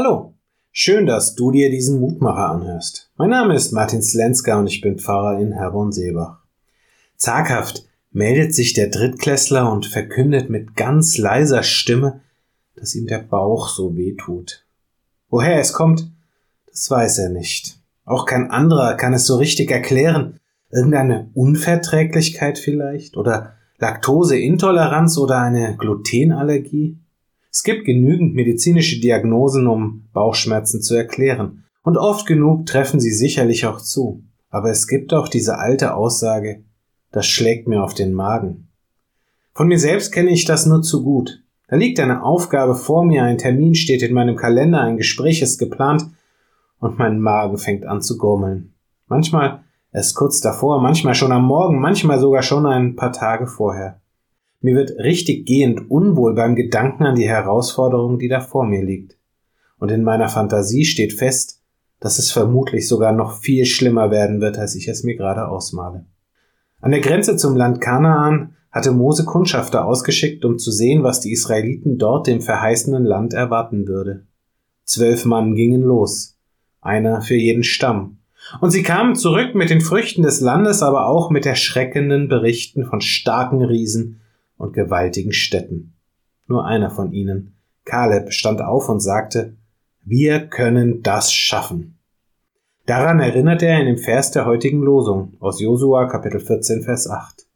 Hallo, schön, dass du dir diesen Mutmacher anhörst. Mein Name ist Martin Slenska und ich bin Pfarrer in Herborn-Seebach. Zaghaft meldet sich der Drittklässler und verkündet mit ganz leiser Stimme, dass ihm der Bauch so weh tut. Woher es kommt, das weiß er nicht. Auch kein anderer kann es so richtig erklären. Irgendeine Unverträglichkeit vielleicht? Oder Laktoseintoleranz oder eine Glutenallergie? Es gibt genügend medizinische Diagnosen, um Bauchschmerzen zu erklären. Und oft genug treffen sie sicherlich auch zu. Aber es gibt auch diese alte Aussage, das schlägt mir auf den Magen. Von mir selbst kenne ich das nur zu gut. Da liegt eine Aufgabe vor mir, ein Termin steht in meinem Kalender, ein Gespräch ist geplant und mein Magen fängt an zu gurmeln. Manchmal erst kurz davor, manchmal schon am Morgen, manchmal sogar schon ein paar Tage vorher. Mir wird richtig gehend unwohl beim Gedanken an die Herausforderung, die da vor mir liegt. Und in meiner Fantasie steht fest, dass es vermutlich sogar noch viel schlimmer werden wird, als ich es mir gerade ausmale. An der Grenze zum Land Kanaan hatte Mose Kundschafter ausgeschickt, um zu sehen, was die Israeliten dort dem verheißenen Land erwarten würde. Zwölf Mann gingen los, einer für jeden Stamm, und sie kamen zurück mit den Früchten des Landes, aber auch mit erschreckenden Berichten von starken Riesen und gewaltigen Städten. Nur einer von ihnen, Kaleb, stand auf und sagte, wir können das schaffen. Daran erinnert er in dem Vers der heutigen Losung aus Josua Kapitel 14 Vers 8.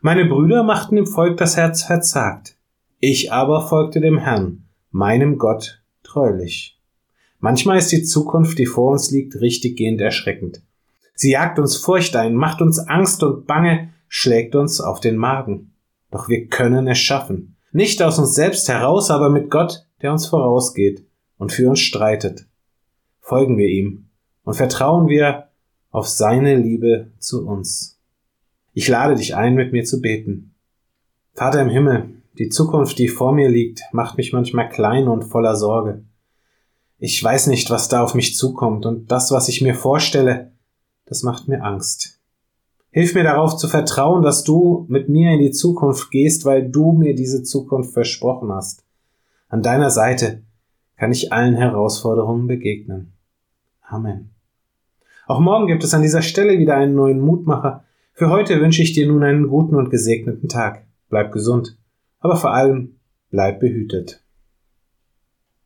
Meine Brüder machten dem Volk das Herz verzagt. Ich aber folgte dem Herrn, meinem Gott, treulich. Manchmal ist die Zukunft, die vor uns liegt, richtiggehend erschreckend. Sie jagt uns Furcht ein, macht uns Angst und Bange, schlägt uns auf den Magen. Doch wir können es schaffen. Nicht aus uns selbst heraus, aber mit Gott, der uns vorausgeht und für uns streitet. Folgen wir ihm und vertrauen wir auf seine Liebe zu uns. Ich lade dich ein, mit mir zu beten. Vater im Himmel, die Zukunft, die vor mir liegt, macht mich manchmal klein und voller Sorge. Ich weiß nicht, was da auf mich zukommt, und das, was ich mir vorstelle, das macht mir Angst. Hilf mir darauf zu vertrauen, dass du mit mir in die Zukunft gehst, weil du mir diese Zukunft versprochen hast. An deiner Seite kann ich allen Herausforderungen begegnen. Amen. Auch morgen gibt es an dieser Stelle wieder einen neuen Mutmacher. Für heute wünsche ich dir nun einen guten und gesegneten Tag. Bleib gesund, aber vor allem bleib behütet.